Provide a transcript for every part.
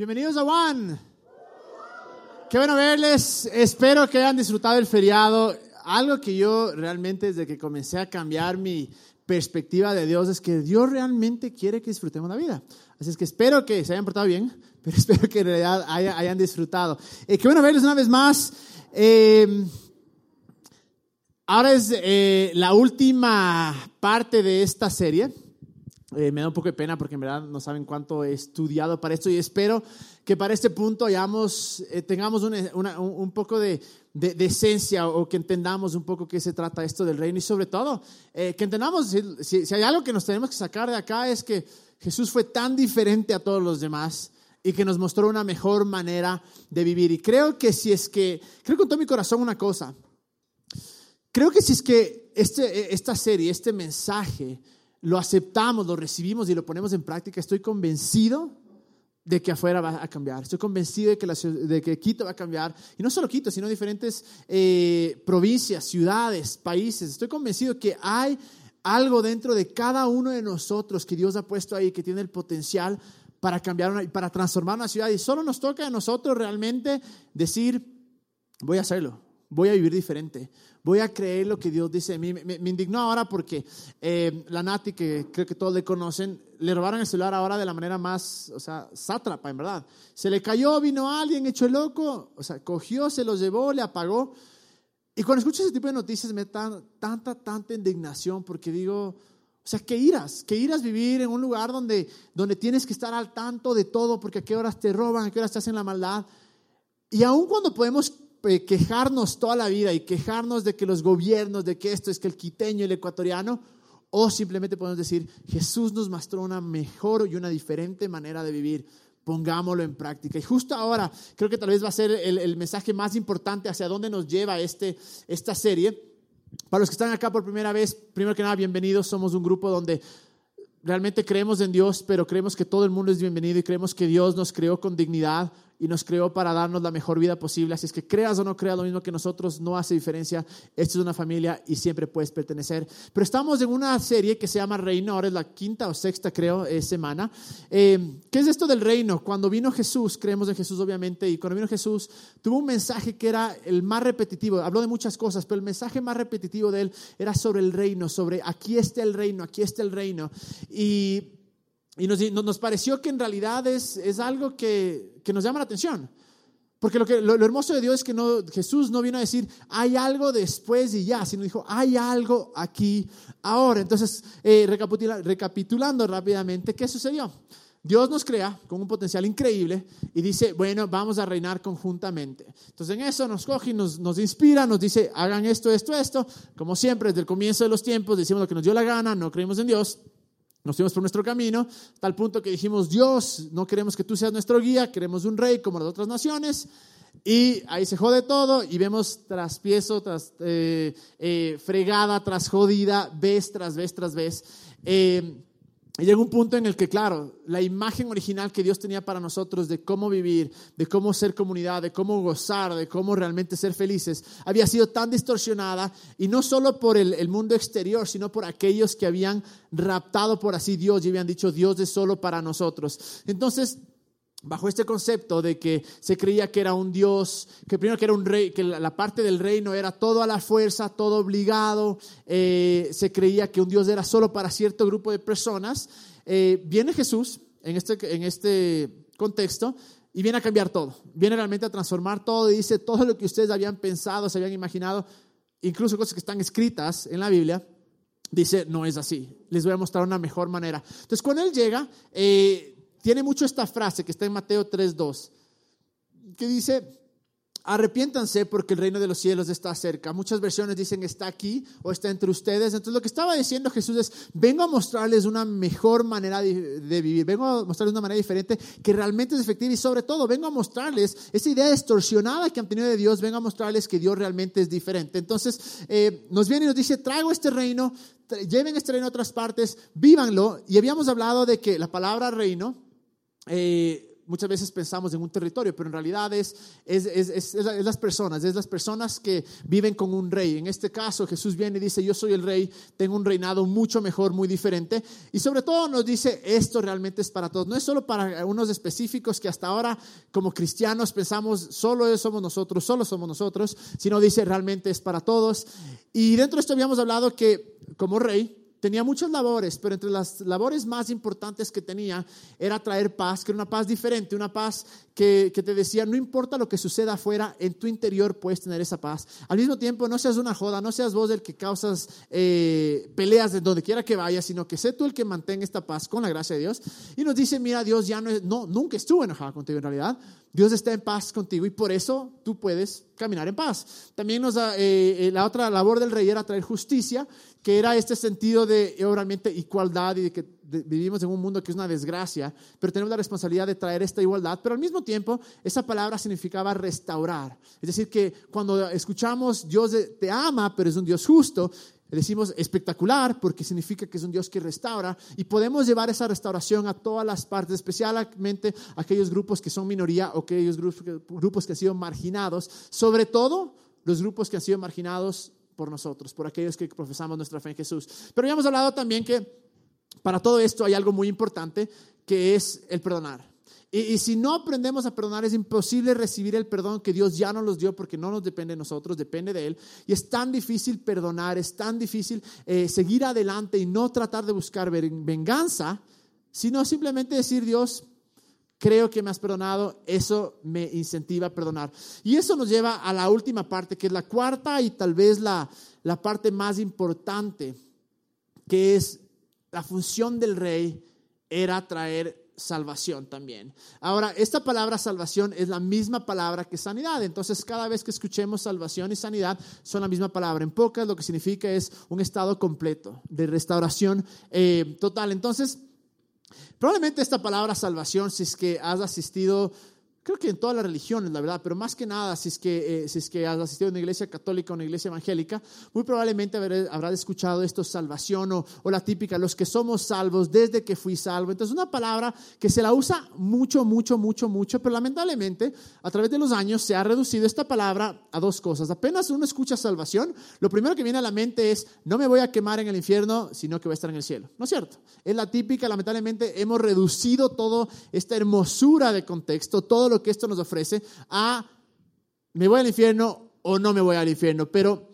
Bienvenidos a One. Qué bueno verles. Espero que hayan disfrutado el feriado. Algo que yo realmente desde que comencé a cambiar mi perspectiva de Dios es que Dios realmente quiere que disfrutemos la vida. Así es que espero que se hayan portado bien, pero espero que en realidad hayan, disfrutado. Eh, qué bueno verles una vez más. Eh, ahora es eh, la última parte de esta serie. Eh, me da un poco de pena porque en verdad no saben cuánto he estudiado para esto y espero que para este punto hayamos, eh, tengamos un poco de, de, esencia o que entendamos un poco qué se trata esto del reino y sobre todo eh, que entendamos si, si, hay algo que nos tenemos que sacar de acá es que Jesús fue tan diferente a todos los demás y que nos mostró una mejor manera de vivir. Y creo que si es que, creo con todo mi corazón una cosa, creo que si es que este, esta serie, este mensaje, lo aceptamos, lo recibimos y lo ponemos en práctica, estoy convencido de que afuera va a cambiar. Estoy convencido de que, de que Quito va a cambiar. Y no solo Quito, sino diferentes eh, provincias, ciudades, países. Estoy convencido que hay algo dentro de cada uno de nosotros que Dios ha puesto ahí, que tiene el potencial para cambiar, una, para transformar una ciudad. Y solo nos toca a nosotros realmente decir, voy a hacerlo, voy a vivir diferente, voy a creer lo que Dios dice de mí. Me, indignó ahora porque eh, la Nati, que creo que todos le conocen, le robaron el celular ahora de la manera más, o sea, sátrapa, en verdad. Se le cayó, vino alguien hecho el loco, o sea, cogió, se lo llevó, le apagó. Y cuando escucho ese tipo de noticias me da tanta, tanta indignación porque digo, o sea, que irás, que irás vivir en un lugar donde, donde tienes que estar al tanto de todo porque a qué horas te roban, a qué horas te hacen la maldad. Y aun cuando podemos eh, quejarnos toda la vida y quejarnos de que los gobiernos, de que esto es que el quiteño, el ecuatoriano, o simplemente podemos decir, Jesús nos mostró una mejor y una diferente manera de vivir. Pongámoslo en práctica. Y justo ahora creo que tal vez va a ser el, el mensaje más importante hacia dónde nos lleva este, esta serie. Para los que están acá por primera vez, primero que nada, bienvenidos. Somos un grupo donde realmente creemos en Dios, pero creemos que todo el mundo es bienvenido y creemos que Dios nos creó con dignidad, y nos creó para darnos la mejor vida posible. Así es que creas o no creas lo mismo que nosotros, no hace diferencia. Esta es una familia y siempre puedes pertenecer. Pero estamos en una serie que se llama Reino, ahora es la quinta o sexta, creo, eh, semana. Eh, ¿Qué es esto del reino? Cuando vino Jesús, creemos en Jesús obviamente, y cuando vino Jesús, tuvo un mensaje que era el más repetitivo. Habló de muchas cosas, pero el mensaje más repetitivo de él era sobre el reino, sobre aquí está el reino, aquí está el reino. Y y nos, nos, pareció que en realidad es, es algo que, que, nos llama la atención. Porque lo, que, lo, hermoso de Dios es que no, Jesús no vino a decir, hay algo después y ya, sino dijo, hay algo aquí ahora. Entonces, eh, recapitulando rápidamente, ¿qué sucedió? Dios nos crea con un potencial increíble y dice, bueno, vamos a reinar conjuntamente. Entonces en eso nos coge y nos, nos, inspira, nos dice, hagan esto, esto, esto. Como siempre, desde el comienzo de los tiempos, decimos lo que nos dio la gana, no creímos en Dios. Nos fuimos por nuestro camino, tal punto que dijimos, Dios, no queremos que tú seas nuestro guía, queremos un rey como las otras naciones. Y ahí se jode todo y vemos traspiezo, tras eh, eh, fregada, tras jodida, vez tras vez tras vez. Eh, y llega un punto en el que, claro, la imagen original que Dios tenía para nosotros de cómo vivir, de cómo ser comunidad, de cómo gozar, de cómo realmente ser felices, había sido tan distorsionada y no solo por el, mundo exterior, sino por aquellos que habían raptado por así Dios y habían dicho Dios es solo para nosotros. Entonces, bajo este concepto de que se creía que era un Dios, que primero que era un rey, que la parte del reino era todo a la fuerza, todo obligado, eh, se creía que un Dios era solo para cierto grupo de personas, eh, viene Jesús en este, en este contexto y viene a cambiar todo, viene realmente a transformar todo y dice todo lo que ustedes habían pensado, se habían imaginado, incluso cosas que están escritas en la Biblia, dice, no es así, les voy a mostrar una mejor manera. Entonces, cuando Él llega, eh, tiene mucho esta frase que está en Mateo 3.2, que dice, arrepiéntanse porque el reino de los cielos está cerca. Muchas versiones dicen está aquí o está entre ustedes. Entonces lo que estaba diciendo Jesús es, vengo a mostrarles una mejor manera de, vivir, vengo a mostrarles una manera diferente que realmente es efectiva y sobre todo vengo a mostrarles esa idea distorsionada que han tenido de Dios, vengo a mostrarles que Dios realmente es diferente. Entonces eh, nos viene y nos dice, traigo este reino, lleven este reino a otras partes, vívanlo. Y habíamos hablado de que la palabra reino eh, muchas veces pensamos en un territorio, pero en realidad es, es, es, es, las personas, es las personas que viven con un rey. En este caso, Jesús viene y dice, yo soy el rey, tengo un reinado mucho mejor, muy diferente. Y sobre todo nos dice, esto realmente es para todos. No es solo para unos específicos que hasta ahora como cristianos pensamos, solo somos nosotros, solo somos nosotros, sino dice, realmente es para todos. Y dentro de esto habíamos hablado que como rey, tenía muchas labores, pero entre las labores más importantes que tenía era traer paz, que era una paz diferente, una paz que, te decía, no importa lo que suceda afuera, en tu interior puedes tener esa paz. Al mismo tiempo, no seas una joda, no seas vos el que causas eh, peleas de donde quiera que vayas, sino que sé tú el que mantenga esta paz con la gracia de Dios. Y nos dice, mira, Dios ya no, no nunca estuvo enojado contigo en realidad, Dios está en paz contigo y por eso tú puedes caminar en paz. También nos da, eh, eh, la otra labor del rey era traer justicia, que era este sentido de realmente igualdad y de que vivimos en un mundo que es una desgracia, pero tenemos la responsabilidad de traer esta igualdad, pero al mismo tiempo esa palabra significaba restaurar. Es decir, que cuando escuchamos Dios te ama, pero es un Dios justo, decimos espectacular porque significa que es un Dios que restaura y podemos llevar esa restauración a todas las partes, especialmente a aquellos grupos que son minoría o aquellos grupos, que han sido marginados, sobre todo los grupos que han sido marginados por nosotros, por aquellos que profesamos nuestra fe en Jesús. Pero ya hemos hablado también que para todo esto hay algo muy importante que es el perdonar. Y, si no aprendemos a perdonar, es imposible recibir el perdón que Dios ya nos los dio porque no nos depende de nosotros, depende de Él. Y es tan difícil perdonar, es tan difícil eh, seguir adelante y no tratar de buscar venganza, sino simplemente decir, Dios, creo que me has perdonado, eso me incentiva a perdonar. Y eso nos lleva a la última parte, que es la cuarta y tal vez la, la parte más importante, que es la función del rey era traer salvación también. Ahora, esta palabra salvación es la misma palabra que sanidad. Entonces, cada vez que escuchemos salvación y sanidad, son la misma palabra. En pocas, lo que significa es un estado completo de restauración eh, total. Entonces, Probablemente esta palabra salvación, si es que has asistido creo que en todas las religiones, la verdad, pero más que nada, si es que, eh, si es que has asistido a una iglesia católica o una iglesia evangélica, muy probablemente habrás escuchado esto, salvación o, o, la típica, los que somos salvos desde que fui salvo. Entonces, una palabra que se la usa mucho, mucho, mucho, mucho, pero lamentablemente a través de los años se ha reducido esta palabra a dos cosas. Apenas uno escucha salvación, lo primero que viene a la mente es, no me voy a quemar en el infierno, sino que voy a estar en el cielo. ¿No es cierto? Es la típica, lamentablemente hemos reducido toda esta hermosura de contexto, todo lo que esto nos ofrece a me voy al infierno o no me voy al infierno, pero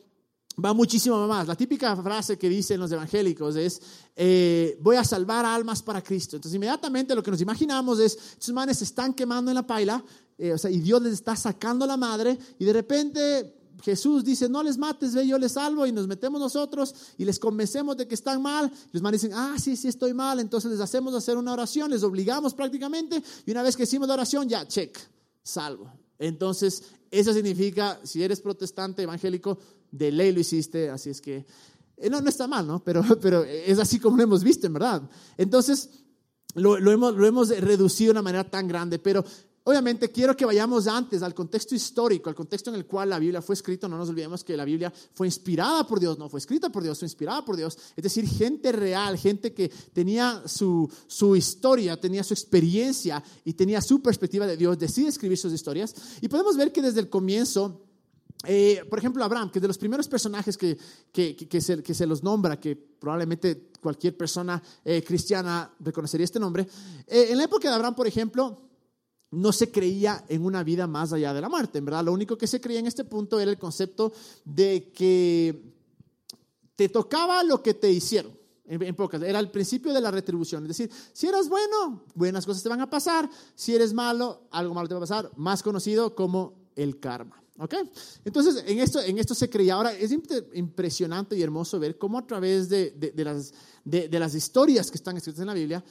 va muchísimo más. La típica frase que dicen los evangélicos es, eh, voy a salvar almas para Cristo. Entonces inmediatamente lo que nos imaginamos es, estos manes se están quemando en la paila, eh, o sea, y Dios les está sacando la madre, y de repente Jesús dice, no les mates, ve, yo les salvo, y nos metemos nosotros y les convencemos de que están mal. Los manes dicen, ah, sí, sí, estoy mal, entonces les hacemos hacer una oración, les obligamos prácticamente, y una vez que hicimos la oración, ya, check salvo. Entonces, eso significa, si eres protestante, evangélico, de ley lo hiciste, así es que, eh, no, no está mal, ¿no? Pero, pero es así como lo hemos visto, en verdad. Entonces, lo, lo, hemos, lo hemos reducido de una manera tan grande, pero Obviamente quiero que vayamos antes al contexto histórico, al contexto en el cual la Biblia fue escrita. No nos olvidemos que la Biblia fue inspirada por Dios, no fue escrita por Dios, fue inspirada por Dios. Es decir, gente real, gente que tenía su, su historia, tenía su experiencia y tenía su perspectiva de Dios, decide escribir sus historias. Y podemos ver que desde el comienzo eh, por ejemplo, Abraham, que es de los primeros personajes que, que, que, se, que, se, los nombra, que probablemente cualquier persona eh, cristiana reconocería este nombre. Eh, en la época de Abraham, por ejemplo, no se creía en una vida más allá de la muerte. Verdad, lo único que se creía en este punto era el concepto de que te tocaba lo que te hicieron. En, pocas, era el principio de la retribución. Es decir, si eres bueno, buenas cosas te van a pasar. Si eres malo, algo malo te va a pasar. Más conocido como el karma. ¿Ok? Entonces, en esto, en esto se creía. Ahora, es impresionante y hermoso ver cómo a través de, de, las, de, las historias que están escritas en la Biblia,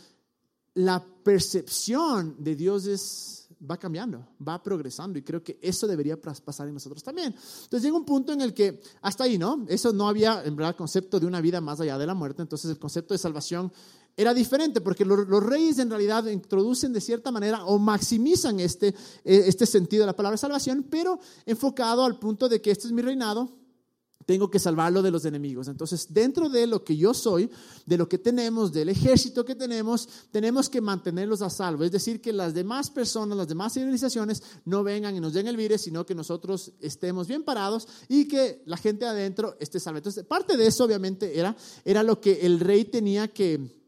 la percepción de Dios es, va cambiando, va progresando y creo que eso debería pasar en nosotros también. Entonces llega un punto en el que hasta ahí, ¿no? Eso no había en verdad concepto de una vida más allá de la muerte, entonces el concepto de salvación era diferente porque los, reyes en realidad introducen de cierta manera o maximizan este, eh, este sentido de la palabra salvación, pero enfocado al punto de que este es mi reinado, tengo que salvarlo de los enemigos. Entonces, dentro de lo que yo soy, de lo que tenemos, del ejército que tenemos, tenemos que mantenerlos a salvo. Es decir, que las demás personas, las demás civilizaciones no vengan y nos den el virus, sino que nosotros estemos bien parados y que la gente adentro esté salva. Entonces, parte de eso obviamente era, era lo que el rey tenía que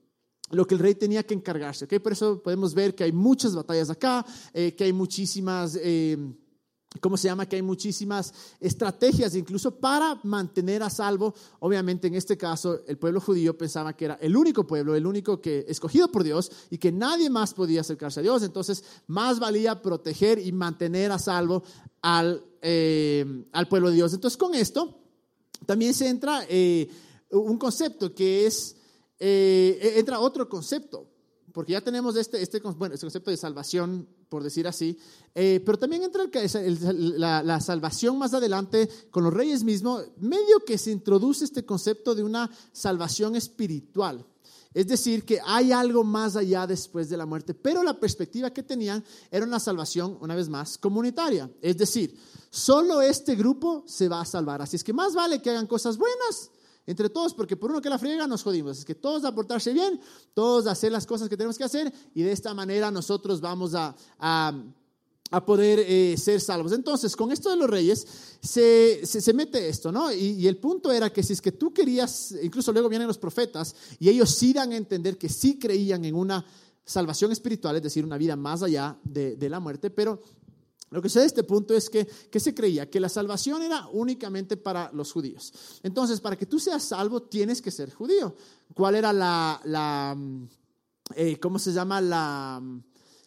lo que el rey tenía que encargarse. ¿okay? Por eso podemos ver que hay muchas batallas acá, eh, que hay muchísimas... Eh, ¿Cómo se llama? Que hay muchísimas estrategias incluso para mantener a salvo. Obviamente en este caso el pueblo judío pensaba que era el único pueblo, el único que escogido por Dios y que nadie más podía acercarse a Dios. Entonces más valía proteger y mantener a salvo al, eh, al pueblo de Dios. Entonces con esto también se entra eh, un concepto que es, eh, entra otro concepto porque ya tenemos este, este, bueno, este concepto de salvación, por decir así, eh, pero también entra el, la, la, salvación más adelante con los reyes mismos, medio que se introduce este concepto de una salvación espiritual. Es decir, que hay algo más allá después de la muerte, pero la perspectiva que tenían era una salvación, una vez más, comunitaria. Es decir, solo este grupo se va a salvar. Así es que más vale que hagan cosas buenas entre todos, porque por uno que la friega nos jodimos. Es que todos a portarse bien, todos a hacer las cosas que tenemos que hacer y de esta manera nosotros vamos a, a, poder eh, ser salvos. Entonces, con esto de los reyes se, se, mete esto, ¿no? Y, y, el punto era que si es que tú querías, incluso luego vienen los profetas y ellos sí dan a entender que sí creían en una salvación espiritual, es decir, una vida más allá de, de la muerte, pero lo que sé de este punto es que, que, se creía que la salvación era únicamente para los judíos. Entonces, para que tú seas salvo, tienes que ser judío. ¿Cuál era la, la eh, ¿cómo se llama? La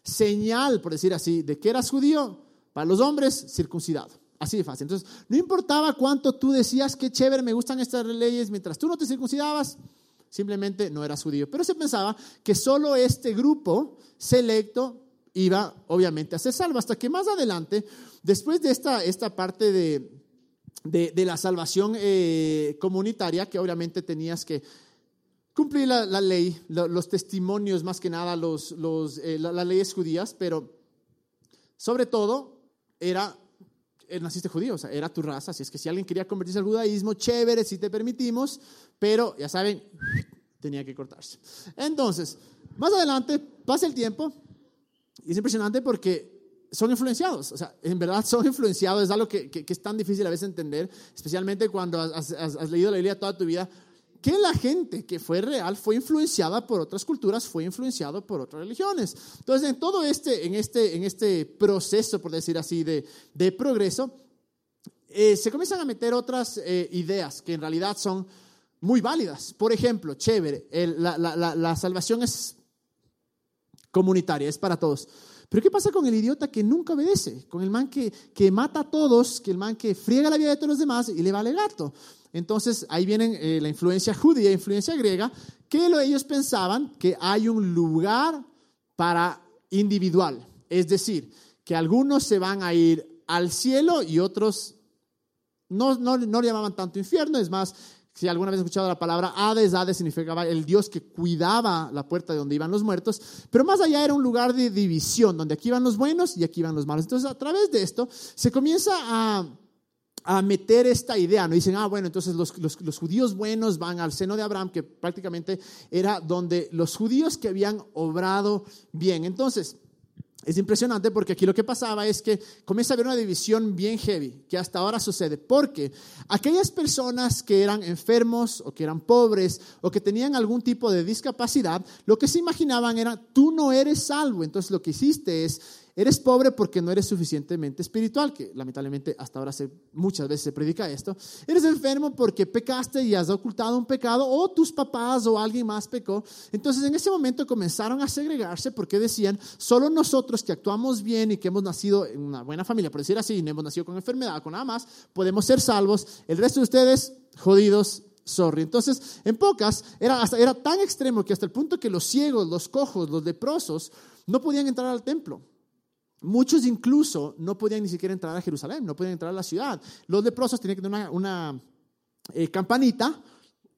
señal, por decir así, de que eras judío. Para los hombres, circuncidado. Así de fácil. Entonces, no importaba cuánto tú decías, que chévere, me gustan estas leyes, mientras tú no te circuncidabas, simplemente no eras judío. Pero se pensaba que solo este grupo selecto iba obviamente a ser salvo. Hasta que más adelante, después de esta, esta parte de, de, la salvación eh, comunitaria, que obviamente tenías que cumplir la, ley, los testimonios más que nada, los, los, eh, las leyes judías, pero sobre todo era eh, naciste judío, o sea, era tu raza, así es que si alguien quería convertirse al judaísmo, chévere, si te permitimos, pero ya saben, tenía que cortarse. Entonces, más adelante pasa el tiempo, y es impresionante porque son influenciados, o sea, en verdad son influenciados, es algo que, que, es tan difícil a veces entender, especialmente cuando has, has, leído la Biblia toda tu vida, que la gente que fue real fue influenciada por otras culturas, fue influenciado por otras religiones. Entonces, en todo este, en este, en este proceso, por decir así, de, de progreso, eh, se comienzan a meter otras eh, ideas que en realidad son muy válidas. Por ejemplo, chévere, la, la, la salvación es comunitaria, es para todos. Pero ¿qué pasa con el idiota que nunca obedece? Con el man que, que mata a todos, que el man que friega la vida de todos los demás y le vale gato. Entonces ahí viene eh, la influencia judía, influencia griega, que lo, ellos pensaban que hay un lugar para individual. Es decir, que algunos se van a ir al cielo y otros no, no, no llamaban tanto infierno, es más, si alguna vez has escuchado la palabra Hades, Hades significaba el Dios que cuidaba la puerta de donde iban los muertos, pero más allá era un lugar de división, donde aquí iban los buenos y aquí iban los malos. Entonces, a través de esto se comienza a, a meter esta idea, ¿no? Dicen, ah, bueno, entonces los, los, los, judíos buenos van al seno de Abraham, que prácticamente era donde los judíos que habían obrado bien. Entonces, es impresionante porque aquí lo que pasaba es que comienza a haber una división bien heavy, que hasta ahora sucede, porque aquellas personas que eran enfermos o que eran pobres o que tenían algún tipo de discapacidad, lo que se imaginaban era, tú no eres salvo, entonces lo que hiciste es Eres pobre porque no eres suficientemente espiritual, que lamentablemente hasta ahora se, muchas veces se predica esto. Eres enfermo porque pecaste y has ocultado un pecado, o tus papás o alguien más pecó. Entonces en ese momento comenzaron a segregarse porque decían, solo nosotros que actuamos bien y que hemos nacido en una buena familia, por decir así, no hemos nacido con enfermedad, con nada más, podemos ser salvos. El resto de ustedes, jodidos, sorry. Entonces, en pocas, era, era tan extremo que hasta el punto que los ciegos, los cojos, los leprosos, no podían entrar al templo. Muchos incluso no podían ni siquiera entrar a Jerusalén, no podían entrar a la ciudad. Los leprosos tenían que tener una, eh, campanita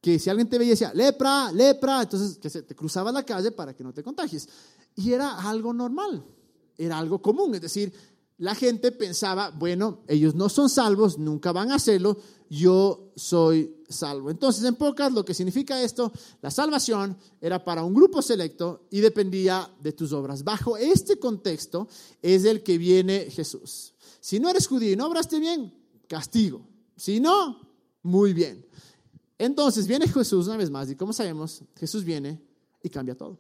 que si alguien te veía decía, lepra, lepra, entonces que se, te cruzaba la calle para que no te contagies. Y era algo normal, era algo común, es decir, la gente pensaba, bueno, ellos no son salvos, nunca van a hacerlo, yo soy salvo. Entonces, en pocas, lo que significa esto, la salvación era para un grupo selecto y dependía de tus obras. Bajo este contexto es el que viene Jesús. Si no eres judío y no obraste bien, castigo. Si no, muy bien. Entonces viene Jesús una vez más y como sabemos, Jesús viene y cambia todo,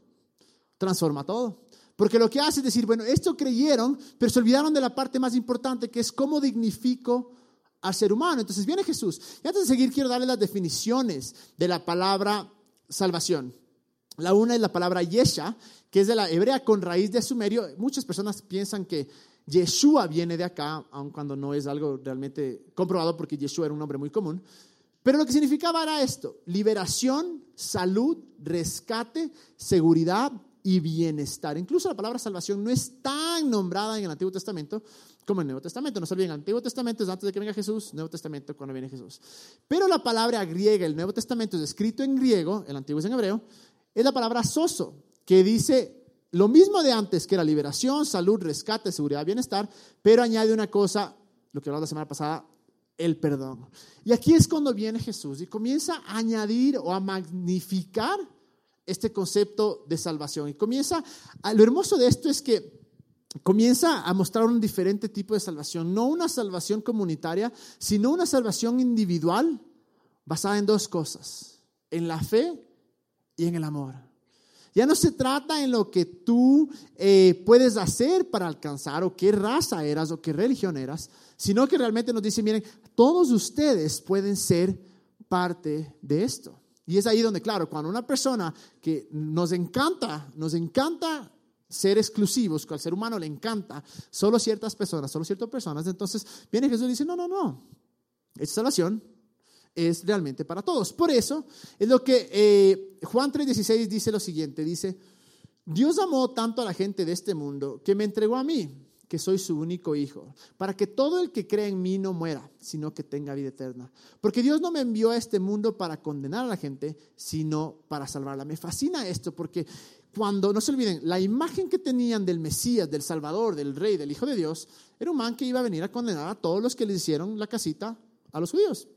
transforma todo. Porque lo que hace es decir, bueno, esto creyeron, pero se olvidaron de la parte más importante, que es cómo dignifico al ser humano. Entonces viene Jesús. Y antes de seguir, quiero darle las definiciones de la palabra salvación. La una es la palabra Yesha, que es de la hebrea con raíz de sumerio. Muchas personas piensan que Yeshua viene de acá, aun cuando no es algo realmente comprobado, porque Yeshua era un nombre muy común. Pero lo que significaba era esto, liberación, salud, rescate, seguridad y bienestar. Incluso la palabra salvación no es tan nombrada en el Antiguo Testamento como en el Nuevo Testamento. No se olviden, el Antiguo Testamento es antes de que venga Jesús, Nuevo Testamento cuando viene Jesús. Pero la palabra griega, el Nuevo Testamento es escrito en griego, el Antiguo es en hebreo, es la palabra soso, que dice lo mismo de antes, que era liberación, salud, rescate, seguridad, bienestar, pero añade una cosa, lo que hablamos la semana pasada, el perdón. Y aquí es cuando viene Jesús y comienza a añadir o a magnificar este concepto de salvación. Y comienza, lo hermoso de esto es que comienza a mostrar un diferente tipo de salvación, no una salvación comunitaria, sino una salvación individual basada en dos cosas, en la fe y en el amor. Ya no se trata en lo que tú eh, puedes hacer para alcanzar o qué raza eras o qué religión eras, sino que realmente nos dice, miren, todos ustedes pueden ser parte de esto. Y es ahí donde, claro, cuando una persona que nos encanta, nos encanta ser exclusivos, que al ser humano le encanta solo ciertas personas, solo ciertas personas, entonces viene Jesús y dice, no, no, no, esta salvación es realmente para todos. Por eso es lo que eh, Juan 3:16 dice lo siguiente, dice, Dios amó tanto a la gente de este mundo que me entregó a mí que soy su único hijo, para que todo el que cree en mí no muera, sino que tenga vida eterna. Porque Dios no me envió a este mundo para condenar a la gente, sino para salvarla. Me fascina esto porque cuando, no se olviden, la imagen que tenían del Mesías, del Salvador, del Rey, del Hijo de Dios, era un man que iba a venir a condenar a todos los que le hicieron la casita a los judíos.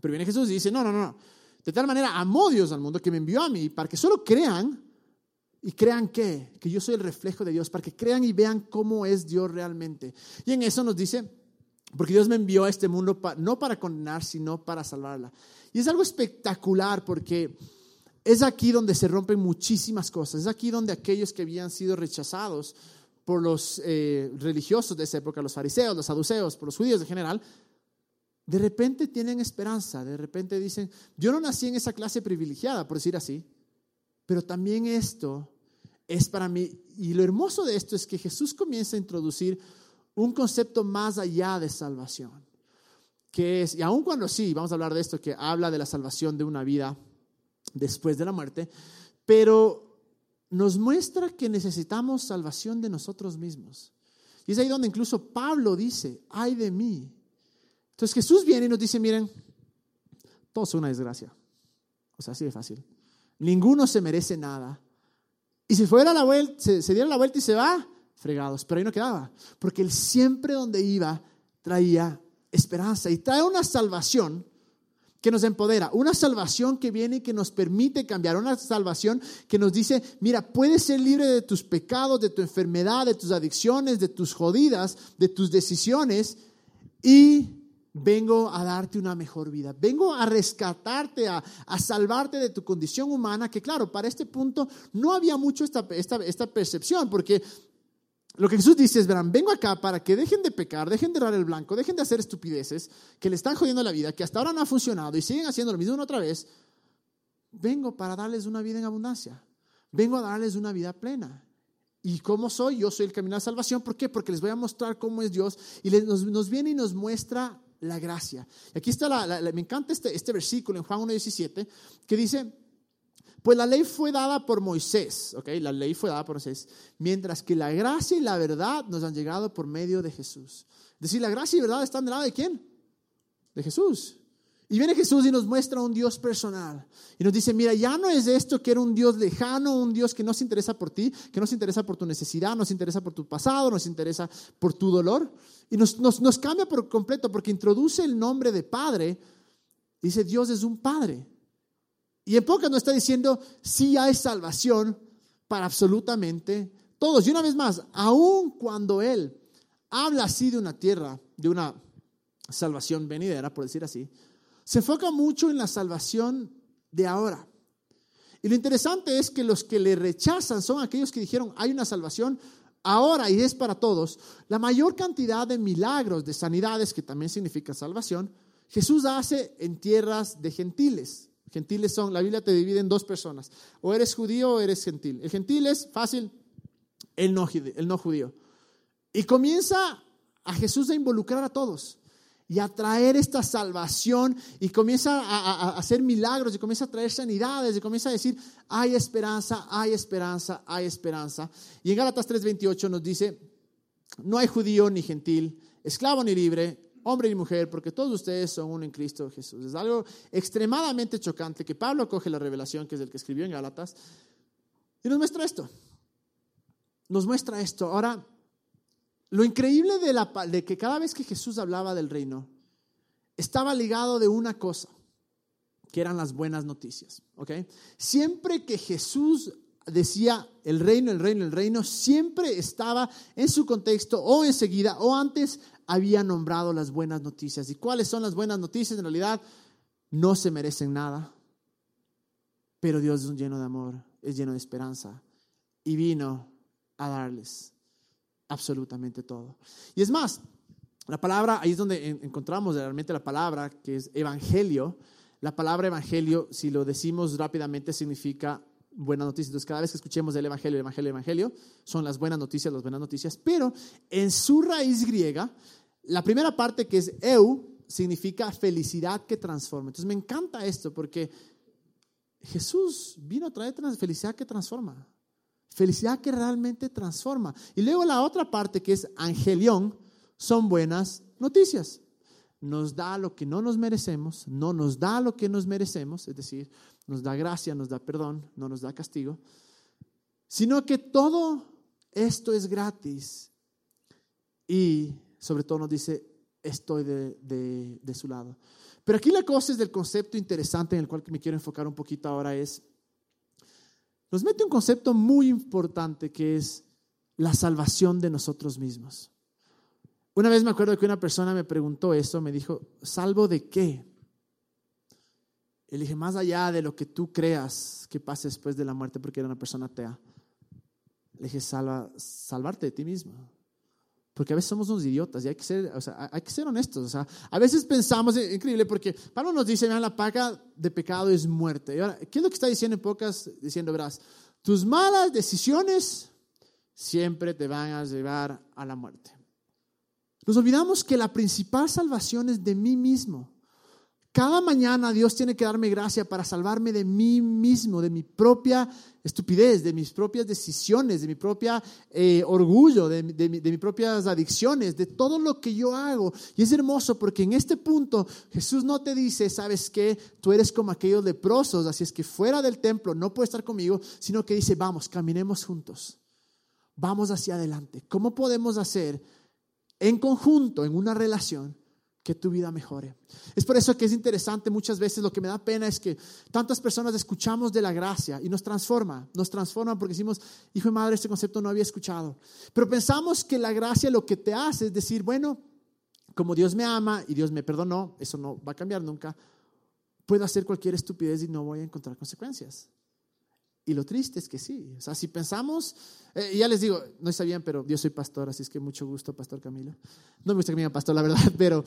Pero viene Jesús y dice, no, no, no. De tal manera amó Dios al mundo que me envió a mí para que solo crean y crean que, que yo soy el reflejo de Dios, para que crean y vean cómo es Dios realmente. Y en eso nos dice, porque Dios me envió a este mundo no para condenar, sino para salvarla. Y es algo espectacular porque es aquí donde se rompen muchísimas cosas. Es aquí donde aquellos que habían sido rechazados por los eh, religiosos de esa época, los fariseos, los saduceos, por los judíos en general, de repente tienen esperanza, de repente dicen, yo no nací en esa clase privilegiada, por decir así, pero también esto es para mí, y lo hermoso de esto es que Jesús comienza a introducir un concepto más allá de salvación, que es, y aun cuando sí, vamos a hablar de esto, que habla de la salvación de una vida después de la muerte, pero nos muestra que necesitamos salvación de nosotros mismos. Y es ahí donde incluso Pablo dice, ay de mí. Entonces Jesús viene y nos dice, miren, todo es una desgracia. O sea, así de fácil. Ninguno se merece nada. Y si fuera la vuelta, se, diera la vuelta y se va, fregados. Pero ahí no quedaba. Porque él siempre donde iba traía esperanza y trae una salvación que nos empodera, una salvación que viene y que nos permite cambiar, una salvación que nos dice, mira, puedes ser libre de tus pecados, de tu enfermedad, de tus adicciones, de tus jodidas, de tus decisiones y vengo a darte una mejor vida, vengo a rescatarte, a, salvarte de tu condición humana, que claro, para este punto no había mucho esta, esta, percepción, porque lo que Jesús dice es, verán, vengo acá para que dejen de pecar, dejen de dar el blanco, dejen de hacer estupideces, que le están jodiendo la vida, que hasta ahora no ha funcionado y siguen haciendo lo mismo una otra vez. Vengo para darles una vida en abundancia, vengo a darles una vida plena. ¿Y cómo soy? Yo soy el camino de salvación. ¿Por qué? Porque les voy a mostrar cómo es Dios y nos, nos viene y nos muestra la gracia. Aquí está, la, me encanta este, este versículo en Juan 1.17 que dice, pues la ley fue dada por Moisés, ¿ok? La ley fue dada por Moisés, mientras que la gracia y la verdad nos han llegado por medio de Jesús. Es decir, la gracia y verdad están del lado de quién? De Jesús. Y viene Jesús y nos muestra un Dios personal. Y nos dice, mira, ya no es esto que era un Dios lejano, un Dios que no se interesa por ti, que no se interesa por tu necesidad, no se interesa por tu pasado, no se interesa por tu dolor. Y nos, nos, nos cambia por completo porque introduce el nombre de Padre. Dice, Dios es un Padre. Y en pocas nos está diciendo, sí hay salvación para absolutamente todos. Y una vez más, aun cuando Él habla así de una tierra, de una salvación venidera, por decir así, se enfoca mucho en la salvación de ahora. Y lo interesante es que los que le rechazan son aquellos que dijeron, hay una salvación ahora y es para todos. La mayor cantidad de milagros, de sanidades, que también significa salvación, Jesús hace en tierras de gentiles. Gentiles son, la Biblia te divide en dos personas, o eres judío o eres gentil. El gentil es fácil, el no, el no judío. Y comienza a Jesús a involucrar a todos y a traer esta salvación y comienza a, hacer milagros y comienza a traer sanidades y comienza a decir, hay esperanza, hay esperanza, hay esperanza. Y en Gálatas 3:28 nos dice, no hay judío ni gentil, esclavo ni libre, hombre ni mujer, porque todos ustedes son uno en Cristo Jesús. Es algo extremadamente chocante que Pablo coge la revelación, que es el que escribió en Gálatas, y nos muestra esto. Nos muestra esto. Ahora, lo increíble de, la, de que cada vez que Jesús hablaba del reino, estaba ligado de una cosa, que eran las buenas noticias. Siempre que Jesús decía el reino, el reino, el reino, siempre estaba en su contexto o enseguida o antes había nombrado las buenas noticias. ¿Y cuáles son las buenas noticias? En realidad, no se merecen nada, pero Dios es lleno de amor, es lleno de esperanza y vino a darles absolutamente todo. Y es más, la palabra, ahí es donde encontramos realmente la palabra que es evangelio. La palabra evangelio, si lo decimos rápidamente, significa buenas noticias. Entonces, cada vez que escuchemos el evangelio, el evangelio, el evangelio, son las buenas noticias, las buenas noticias. Pero en su raíz griega, la primera parte que es eu, significa felicidad que transforma. Entonces, me encanta esto porque Jesús vino a traer felicidad que transforma. Felicidad que realmente transforma. Y luego la otra parte que es angelión son buenas noticias. Nos da lo que no nos merecemos, no nos da lo que nos merecemos, es decir, nos da gracia, nos da perdón, no nos da castigo, sino que todo esto es gratis. Y sobre todo nos dice, estoy de, de su lado. Pero aquí la cosa es del concepto interesante en el cual me quiero enfocar un poquito ahora es, nos mete un concepto muy importante que es la salvación de nosotros mismos. Una vez me acuerdo que una persona me preguntó eso, me dijo, ¿salvo de qué? Y le dije, más allá de lo que tú creas que pase después de la muerte, porque era una persona atea, le dije, Salva, salvarte de ti mismo. Porque a veces somos unos idiotas y hay que ser, o sea, hay que ser honestos. O sea, a veces pensamos, es increíble, porque Pablo nos dice, la paga de pecado es muerte. Y ahora, ¿qué es lo que está diciendo en pocas? Diciendo, verás, tus malas decisiones siempre te van a llevar a la muerte. Nos olvidamos que la principal salvación es de mí mismo. Cada mañana Dios tiene que darme gracia para salvarme de mí mismo, de mi propia estupidez, de mis propias decisiones, de mi propia eh, orgullo, de, de, mis propias adicciones, de todo lo que yo hago. Y es hermoso porque en este punto Jesús no te dice, sabes que tú eres como aquellos leprosos, así es que fuera del templo no puedes estar conmigo, sino que dice, vamos, caminemos juntos, vamos hacia adelante. ¿Cómo podemos hacer en conjunto, en una relación? Tu vida mejore. Es por eso que es interesante muchas veces, lo que me da pena es que tantas personas escuchamos de la gracia y nos transforma, nos transforma porque decimos, hijo de madre, este concepto no había escuchado. Pero pensamos que la gracia lo que te hace es decir, bueno, como Dios me ama y Dios me perdonó, eso no va a cambiar nunca, puedo hacer cualquier estupidez y no voy a encontrar consecuencias. Y lo triste es que sí. O sea, si pensamos, eh, ya les digo, no bien, pero yo soy pastor, así es que mucho gusto, Pastor Camilo. No me gusta que me digan pastor, la verdad, pero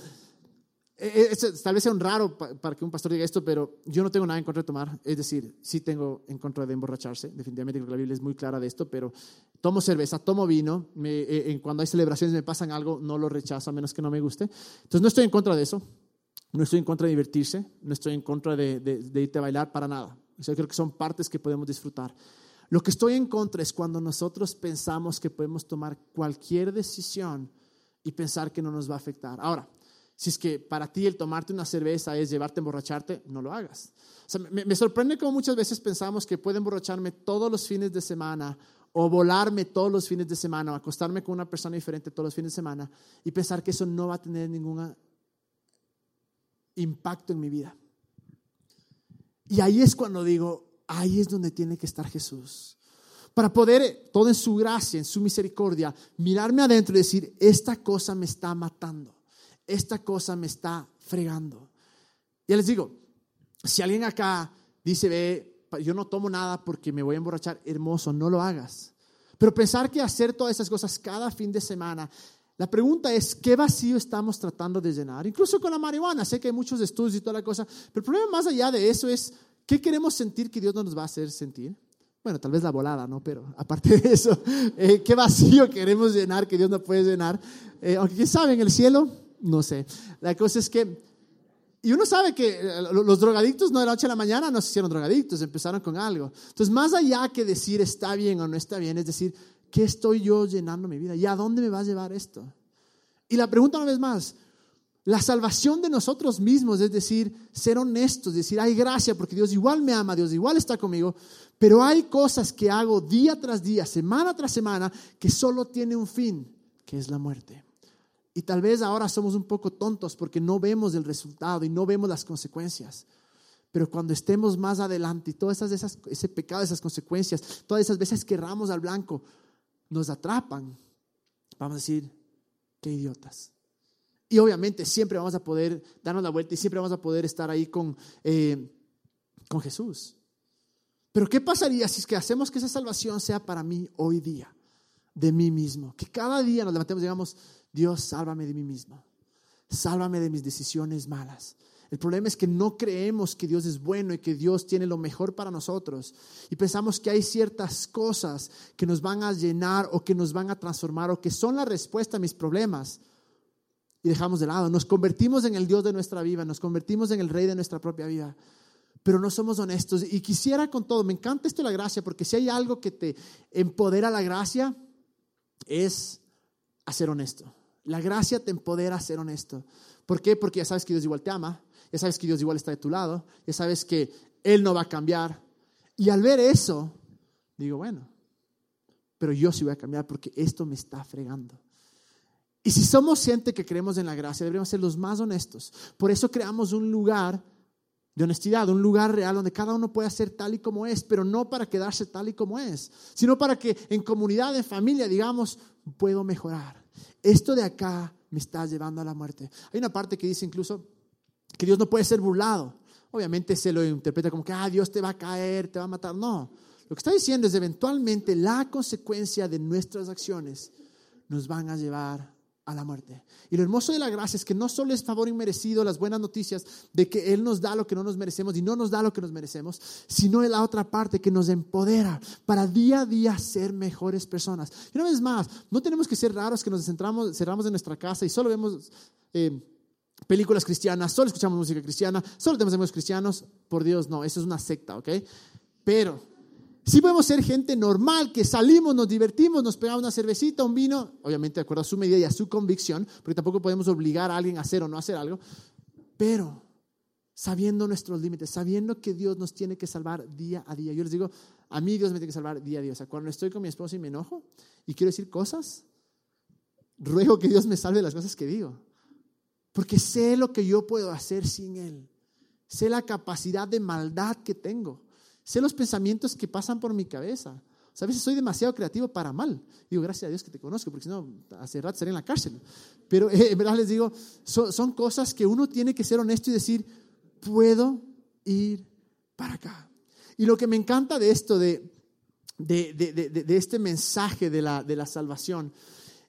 eh, eh, tal vez sea un raro para que un pastor diga esto, pero yo no tengo nada en contra de tomar. Es decir, sí tengo en contra de emborracharse. Definitivamente creo que la Biblia es muy clara de esto, pero tomo cerveza, tomo vino. Me, cuando hay celebraciones me pasan algo, no lo rechazo a menos que no me guste. Entonces no estoy en contra de eso. No estoy en contra de divertirse. No estoy en contra de, de irte a bailar para nada. Yo creo que son partes que podemos disfrutar. Lo que estoy en contra es cuando nosotros pensamos que podemos tomar cualquier decisión y pensar que no nos va a afectar. Ahora, Si es que para ti el tomarte una cerveza es llevarte a emborracharte, no lo hagas. Me, me sorprende cómo muchas veces pensamos que puedo emborracharme todos los fines de semana o volarme todos los fines de semana o acostarme con una persona diferente todos los fines de semana y pensar que eso no va a tener ningún impacto en mi vida. Y ahí es cuando digo, ahí es donde tiene que estar Jesús. Para poder, todo en su gracia, en su misericordia, mirarme adentro y decir, esta cosa me está matando, esta cosa me está fregando. Ya les digo, si alguien acá dice, ve, yo no tomo nada porque me voy a emborrachar, hermoso, no lo hagas. Pero pensar que hacer todas esas cosas cada fin de semana, la pregunta es, ¿qué vacío estamos tratando de llenar? Incluso con la marihuana, sé que hay muchos estudios y toda la cosa, pero el problema más allá de eso es, ¿qué queremos sentir que Dios no nos va a hacer sentir? Bueno, tal vez la volada, ¿no? Pero aparte de eso, eh, ¿qué vacío queremos llenar que Dios no puede llenar? Eh, aunque quién sabe, en el cielo, no sé. La cosa es que y uno sabe que eh, los drogadictos no de la noche a la mañana no se hicieron drogadictos, empezaron con algo. Entonces, más allá que decir está bien o no está bien, es decir, ¿qué estoy yo llenando mi vida? ¿Y a dónde me va a llevar esto? Y la pregunta una vez más, la salvación de nosotros mismos, es decir, ser honestos, decir, hay gracia porque Dios igual me ama, Dios igual está conmigo, pero hay cosas que hago día tras día, semana tras semana, que solo tiene un fin, que es la muerte. Y tal vez ahora somos un poco tontos porque no vemos el resultado y no vemos las consecuencias. Pero cuando estemos más adelante y todas esas, ese pecado, esas consecuencias, todas esas veces que erramos al blanco, nos atrapan, vamos a decir, qué idiotas. Y obviamente siempre vamos a poder darnos la vuelta y siempre vamos a poder estar ahí con, eh, con Jesús. Pero ¿qué pasaría si es que hacemos que esa salvación sea para mí hoy día, de mí mismo? Que cada día nos levantemos y digamos, Dios, sálvame de mí mismo. Sálvame de mis decisiones malas. El problema es que no creemos que Dios es bueno y que Dios tiene lo mejor para nosotros. Y pensamos que hay ciertas cosas que nos van a llenar o que nos van a transformar o que son la respuesta a mis problemas. Y dejamos de lado. Nos convertimos en el Dios de nuestra vida, nos convertimos en el Rey de nuestra propia vida. Pero no somos honestos. Y quisiera con todo, me encanta esto de la gracia, porque si hay algo que te empodera la gracia, es a ser honesto. La gracia te empodera a ser honesto. ¿Por qué? Porque ya sabes que Dios igual te ama, ya sabes que Dios igual está de tu lado, ya sabes que Él no va a cambiar. Y al ver eso, digo, bueno, pero yo sí voy a cambiar porque esto me está fregando. Y si somos gente que creemos en la gracia, deberíamos ser los más honestos. Por eso creamos un lugar de honestidad, un lugar real donde cada uno pueda ser tal y como es, pero no para quedarse tal y como es, sino para que en comunidad, en familia, digamos, puedo mejorar esto de acá me está llevando a la muerte. Hay una parte que dice incluso que Dios no puede ser burlado. Obviamente se lo interpreta como que, ah, Dios te va a caer, te va a matar. No, lo que está diciendo es eventualmente la consecuencia de nuestras acciones nos van a llevar a la muerte. Y lo hermoso de la gracia es que no solo es favor inmerecido, las buenas noticias de que Él nos da lo que no nos merecemos y no nos da lo que nos merecemos, sino es la otra parte que nos empodera para día a día ser mejores personas. Y una vez más, no tenemos que ser raros que nos centramos, cerramos en nuestra casa y solo vemos eh, películas cristianas, solo escuchamos música cristiana, solo tenemos amigos cristianos. Por Dios, no, eso es una secta, ¿ok? Pero Sí podemos ser gente normal, que salimos, nos divertimos, nos pegamos una cervecita, un vino, obviamente de acuerdo a su medida y a su convicción, porque tampoco podemos obligar a alguien a hacer o no hacer algo, pero sabiendo nuestros límites, sabiendo que Dios nos tiene que salvar día a día. Yo les digo, a mí Dios me tiene que salvar día a día. O sea, cuando estoy con mi esposa y me enojo y quiero decir cosas, ruego que Dios me salve las cosas que digo, porque sé lo que yo puedo hacer sin Él, sé la capacidad de maldad que tengo. Sé los pensamientos que pasan por mi cabeza. O sea, a veces soy demasiado creativo para mal. Digo, gracias a Dios que te conozco, porque si no, hace rato estaría en la cárcel. Pero eh, en verdad les digo, son, cosas que uno tiene que ser honesto y decir, puedo ir para acá. Y lo que me encanta de esto, de, de, de, de, este mensaje la, de la salvación,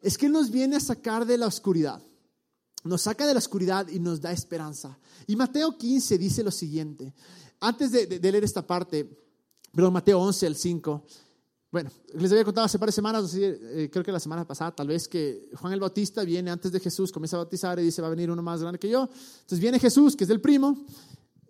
es que nos viene a sacar de la oscuridad. Nos saca de la oscuridad y nos da esperanza. Y Mateo 15 dice lo siguiente. Antes de, leer esta parte, perdón, Mateo 11, el 5, bueno, les había contado hace varias semanas, eh, creo que la semana pasada, tal vez que Juan el Bautista viene antes de Jesús, comienza a bautizar y dice, va a venir uno más grande que yo. Entonces viene Jesús, que es el primo,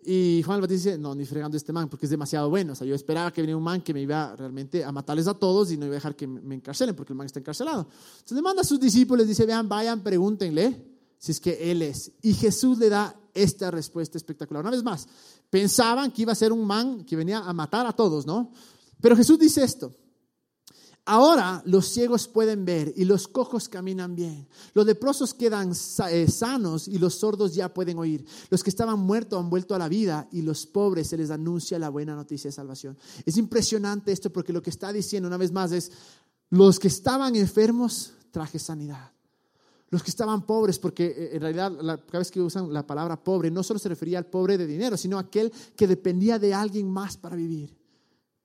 y Juan el Bautista dice, no, ni fregando este man, porque es demasiado bueno. O sea, yo esperaba que viniera un man que me iba realmente a matarles a todos y no iba a dejar que me encarcelen, porque el man está encarcelado. Entonces le manda a sus discípulos, dice, vean, vayan, pregúntenle si es que Él es. Y Jesús le da esta respuesta espectacular. Una vez más, pensaban que iba a ser un man que venía a matar a todos, ¿no? Pero Jesús dice esto. Ahora los ciegos pueden ver y los cojos caminan bien. Los leprosos quedan eh, sanos y los sordos ya pueden oír. Los que estaban muertos han vuelto a la vida y los pobres se les anuncia la buena noticia de salvación. Es impresionante esto porque lo que está diciendo una vez más es, los que estaban enfermos traje sanidad. Los que estaban pobres, porque eh, en realidad cada vez que usan la palabra pobre, no solo se refería al pobre de dinero, sino aquel que dependía de alguien más para vivir.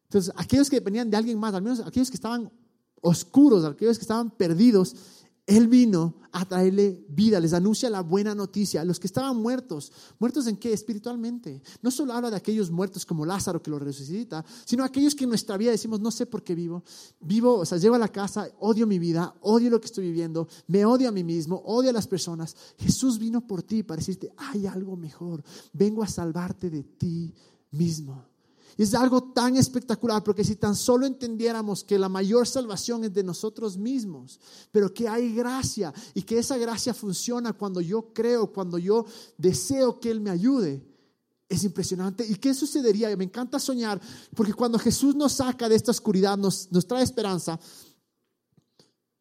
Entonces, aquellos que dependían de alguien más, al menos aquellos que estaban oscuros, aquellos que estaban perdidos, Él vino a traerle vida, les anuncia la buena noticia. Los que estaban muertos, muertos en qué? Espiritualmente. No solo habla de aquellos muertos como Lázaro que lo resucita, sino aquellos que en nuestra vida decimos, no sé por qué vivo. Vivo, o sea, llego a la casa, odio mi vida, odio lo que estoy viviendo, me odio a mí mismo, odio a las personas. Jesús vino por ti para decirte, hay algo mejor. Vengo a salvarte de ti mismo. Es algo tan espectacular porque si tan solo entendiéramos que la mayor salvación es de nosotros mismos, pero que hay gracia y que esa gracia funciona cuando yo creo, cuando yo deseo que Él me ayude, es impresionante. ¿Y qué sucedería? Me encanta soñar porque cuando Jesús nos saca de esta oscuridad, nos, nos trae esperanza,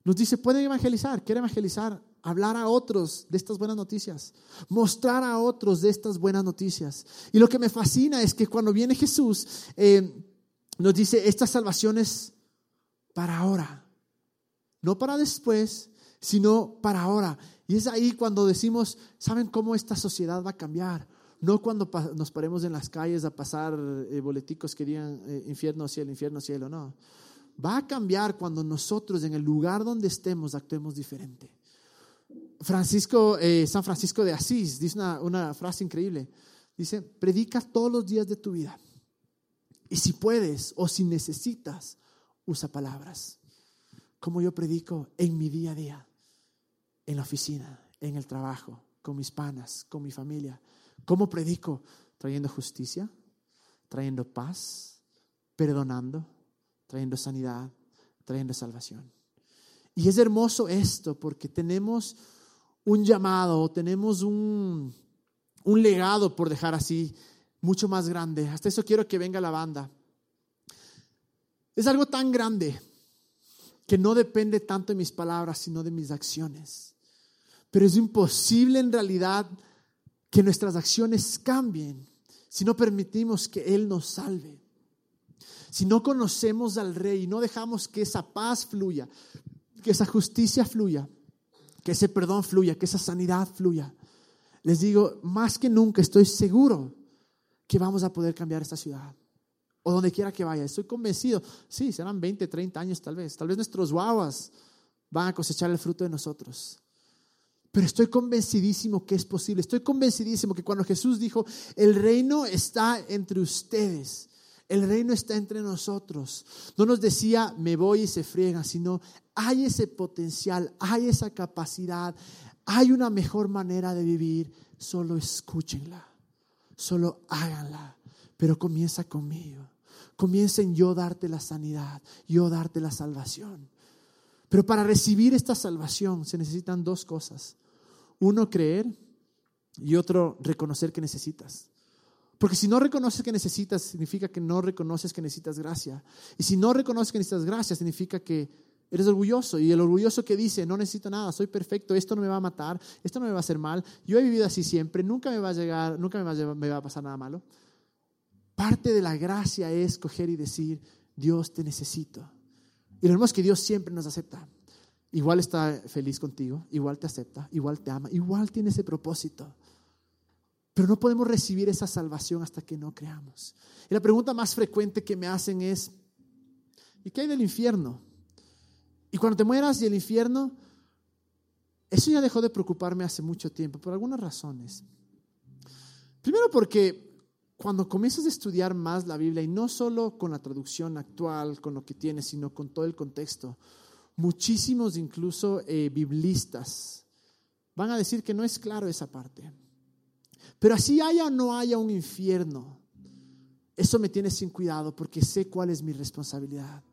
nos dice, pueden evangelizar, quiere evangelizar, hablar a otros de estas buenas noticias, mostrar a otros de estas buenas noticias. Y lo que me fascina es que cuando viene Jesús, eh, nos dice, esta salvación es para ahora, no para después, sino para ahora. Y es ahí cuando decimos, ¿saben cómo esta sociedad va a cambiar? No cuando nos paremos en las calles a pasar eh, boleticos que digan eh, infierno, cielo, infierno, cielo, no. Va a cambiar cuando nosotros en el lugar donde estemos actuemos diferente. Francisco, eh, San Francisco de Asís dice una, frase increíble. Dice, predica todos los días de tu vida. Y si puedes o si necesitas, usa palabras. Como yo predico en mi día a día, en la oficina, en el trabajo, con mis panas, con mi familia. ¿Cómo predico? Trayendo justicia, trayendo paz, perdonando, trayendo sanidad, trayendo salvación. Y es hermoso esto porque tenemos un llamado, tenemos un, un legado, por dejar así, mucho más grande. Hasta eso quiero que venga la banda. Es algo tan grande que no depende tanto de mis palabras, sino de mis acciones. Pero es imposible en realidad que nuestras acciones cambien si no permitimos que Él nos salve. Si no conocemos al Rey y no dejamos que esa paz fluya, que esa justicia fluya, que ese perdón fluya, que esa sanidad fluya. Les digo, más que nunca estoy seguro que vamos a poder cambiar esta ciudad. O donde quiera que vaya. Estoy convencido. Sí, serán 20, 30 años tal vez. Tal vez nuestros guaguas van a cosechar el fruto de nosotros. Pero estoy convencidísimo que es posible. Estoy convencidísimo que cuando Jesús dijo, el reino está entre ustedes, el reino está entre nosotros. No nos decía, me voy y se friega, sino hay ese potencial, hay esa capacidad, hay una mejor manera de vivir. Solo escúchenla, solo háganla, pero comienza conmigo. Comienza en yo darte la sanidad, yo darte la salvación. Pero para recibir esta salvación se necesitan dos cosas. Uno, creer y otro, reconocer que necesitas. Porque si no reconoces que necesitas, significa que no reconoces que necesitas gracia. Y si no reconoces que necesitas gracia, significa que eres orgulloso. Y el orgulloso que dice, no necesito nada, soy perfecto, esto no me va a matar, esto no me va a hacer mal, yo he vivido así siempre, nunca me va a llegar, nunca me va a, me va a pasar nada malo. Parte de la gracia es coger y decir, Dios te necesito. Y lo hermoso es que Dios siempre nos acepta. Igual está feliz contigo, igual te acepta, igual te ama, igual tiene ese propósito. Pero no podemos recibir esa salvación hasta que no creamos. Y la pregunta más frecuente que me hacen es, ¿y qué hay del infierno? Y cuando te mueras y el infierno, eso ya dejó de preocuparme hace mucho tiempo, por algunas razones. Primero porque cuando comienzas a estudiar más la Biblia, y no solo con la traducción actual, con lo que tienes, sino con todo el contexto, muchísimos incluso eh, biblistas van a decir que no es claro esa parte. Pero así haya o no haya un infierno, eso me tiene sin cuidado porque sé cuál es mi responsabilidad.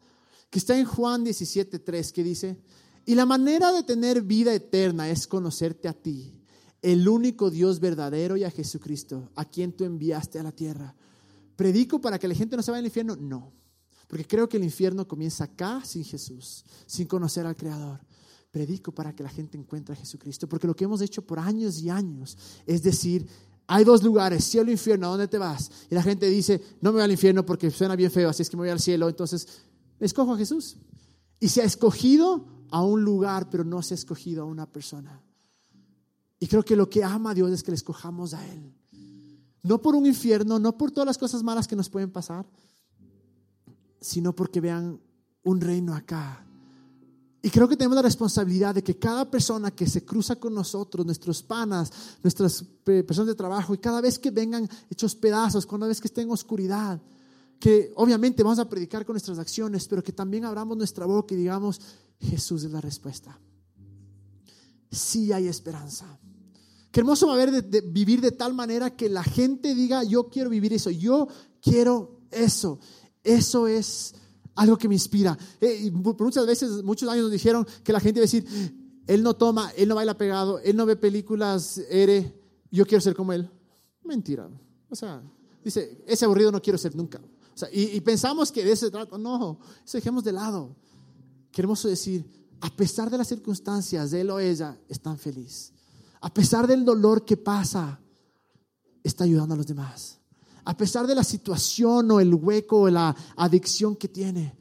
Que está en Juan 17.3 que dice, y la manera de tener vida eterna es conocerte a ti, el único Dios verdadero y a Jesucristo, a quien tú enviaste a la tierra. ¿Predico para que la gente no se vaya al infierno? No, porque creo que el infierno comienza acá sin Jesús, sin conocer al Creador. Predico para que la gente encuentre a Jesucristo, porque lo que hemos hecho por años y años es decir, hay dos lugares, cielo e infierno, ¿a dónde te vas? Y la gente dice, no me voy al infierno porque suena bien feo, así es que me voy al cielo. Entonces, escojo a Jesús. Y se ha escogido a un lugar, pero no se ha escogido a una persona. Y creo que lo que ama a Dios es que le escojamos a Él. No por un infierno, no por todas las cosas malas que nos pueden pasar, sino porque vean un reino acá y creo que tenemos la responsabilidad de que cada persona que se cruza con nosotros, nuestros panas, nuestras personas de trabajo, y cada vez que vengan hechos pedazos, cada vez que estén en oscuridad, que obviamente vamos a predicar con nuestras acciones, pero que también abramos nuestra boca y digamos, Jesús es la respuesta. Sí hay esperanza. Qué hermoso va a haber de vivir de tal manera que la gente diga, yo quiero vivir eso, yo quiero eso. Eso es algo que me inspira. Eh, muchas veces, muchos años nos dijeron que la gente iba a decir, él no toma, él no baila pegado, él no ve películas, ere, yo quiero ser como él. Mentira. O sea, dice, ese aburrido no quiero ser nunca. O sea, y, pensamos que de ese trato, no, eso dejemos de lado. Queremos decir, a pesar de las circunstancias, él o ella están feliz. A pesar del dolor que pasa, está ayudando a los demás a pesar de la situación o el hueco o la adicción que tiene,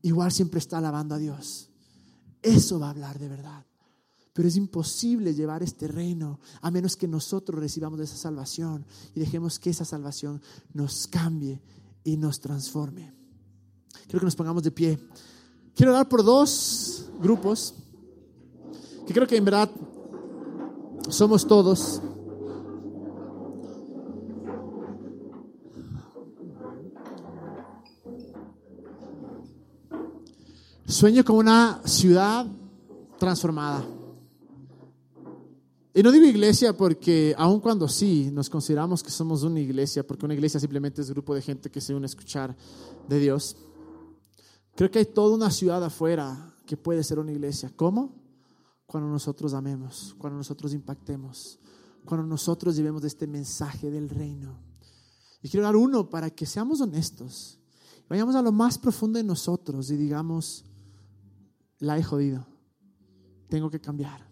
igual siempre está alabando a Dios. Eso va a hablar de verdad. Pero es imposible llevar este reino a menos que nosotros recibamos esa salvación y dejemos que esa salvación nos cambie y nos transforme. Quiero que nos pongamos de pie. Quiero hablar por dos grupos que creo que en verdad somos todos. Sueño con una ciudad transformada. Y no digo iglesia porque, aun cuando sí, nos consideramos que somos una iglesia, porque una iglesia simplemente es un grupo de gente que se une a escuchar de Dios, creo que hay toda una ciudad afuera que puede ser una iglesia. ¿Cómo? Cuando nosotros amemos, cuando nosotros impactemos, cuando nosotros llevemos este mensaje del reino. Y quiero dar uno para que seamos honestos, vayamos a lo más profundo de nosotros y digamos, la he jodido. Tengo que cambiar.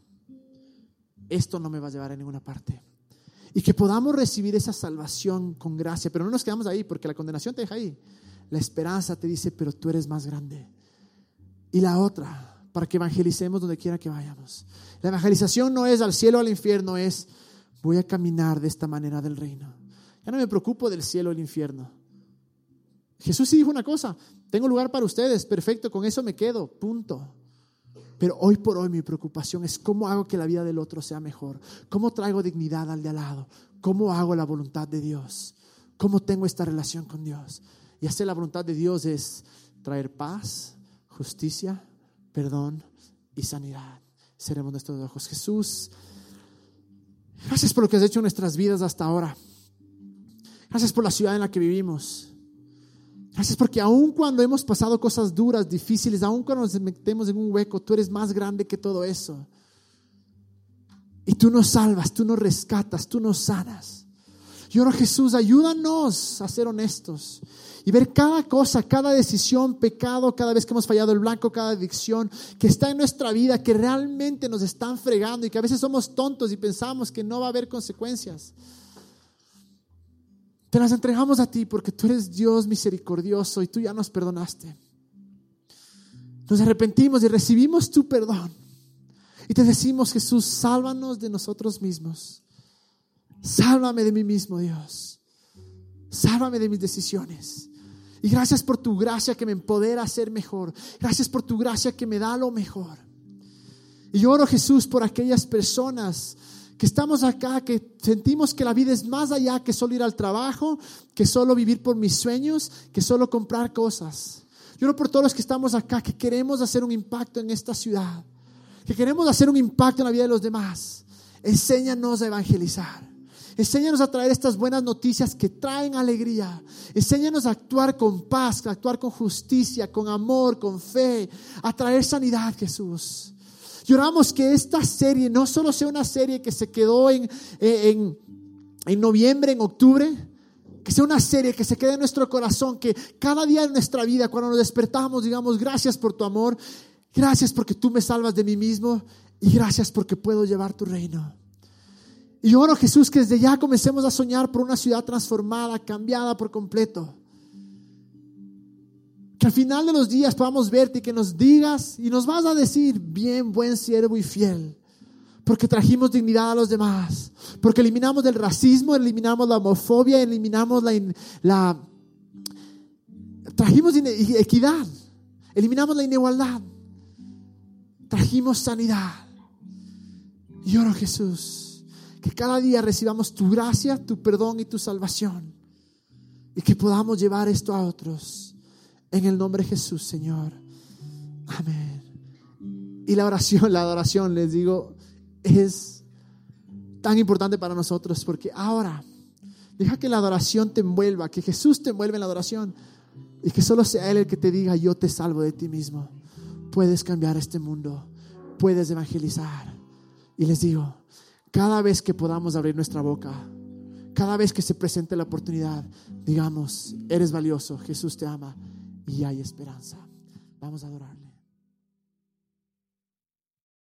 Esto no me va a llevar a ninguna parte. Y que podamos recibir esa salvación con gracia, pero no nos quedamos ahí porque la condenación te deja ahí. La esperanza te dice, pero tú eres más grande. Y la otra, para que evangelicemos donde quiera que vayamos. La evangelización no es al cielo o al infierno, es voy a caminar de esta manera del reino. Ya no me preocupo del cielo o el infierno. Jesús sí dijo una cosa, tengo lugar para ustedes, perfecto, con eso me quedo, punto. Pero hoy por hoy mi preocupación es cómo hago que la vida del otro sea mejor, cómo traigo dignidad al de al lado, cómo hago la voluntad de Dios, cómo tengo esta relación con Dios. Y hacer la voluntad de Dios es traer paz, justicia, perdón y sanidad. Seremos nuestros ojos. Jesús, gracias por lo que has hecho en nuestras vidas hasta ahora. Gracias por la ciudad en la que vivimos. Gracias porque aun cuando hemos pasado cosas duras, difíciles, aun cuando nos metemos en un hueco, tú eres más grande que todo eso. Y tú nos salvas, tú nos rescatas, tú nos sanas. Y ahora Jesús, ayúdanos a ser honestos y ver cada cosa, cada decisión, pecado, cada vez que hemos fallado el blanco, cada adicción que está en nuestra vida, que realmente nos están fregando y que a veces somos tontos y pensamos que no va a haber consecuencias. Te las entregamos a ti porque tú eres Dios misericordioso y tú ya nos perdonaste. Nos arrepentimos y recibimos tu perdón. Y te decimos, Jesús, sálvanos de nosotros mismos. Sálvame de mí mismo, Dios. Sálvame de mis decisiones. Y gracias por tu gracia que me empodera a ser mejor. Gracias por tu gracia que me da lo mejor. Y oro, Jesús, por aquellas personas que estamos acá, que sentimos que la vida es más allá que solo ir al trabajo, que solo vivir por mis sueños, que solo comprar cosas. Yo oro por todos los que estamos acá, que queremos hacer un impacto en esta ciudad, que queremos hacer un impacto en la vida de los demás. Enséñanos a evangelizar. Enséñanos a traer estas buenas noticias que traen alegría. Enséñanos a actuar con paz, a actuar con justicia, con amor, con fe, a traer sanidad, Jesús. Y oramos que esta serie no solo sea una serie que se quedó en, en, en noviembre, en octubre, que sea una serie que se quede en nuestro corazón, que cada día en nuestra vida, cuando nos despertamos, digamos, gracias por tu amor, gracias porque tú me salvas de mí mismo y gracias porque puedo llevar tu reino. Y oro Jesús que desde ya comencemos a soñar por una ciudad transformada, cambiada por completo. Que al final de los días podamos verte y que nos digas y nos vas a decir, bien, buen siervo y fiel, porque trajimos dignidad a los demás, porque eliminamos el racismo, eliminamos la homofobia, eliminamos la, la trajimos equidad, eliminamos la inigualdad, trajimos sanidad. Y oro Jesús, que cada día recibamos tu gracia, tu perdón y tu salvación, y que podamos llevar esto a otros en el nombre de Jesús, Señor. Amén. Y la oración, la adoración, les digo, es tan importante para nosotros porque ahora deja que la adoración te envuelva, que Jesús te envuelva en la adoración y que solo sea Él el que te diga, yo te salvo de ti mismo. Puedes cambiar este mundo, puedes evangelizar. Y les digo, cada vez que podamos abrir nuestra boca, cada vez que se presente la oportunidad, digamos, eres valioso, Jesús te ama y hay esperanza. Vamos a adorarle.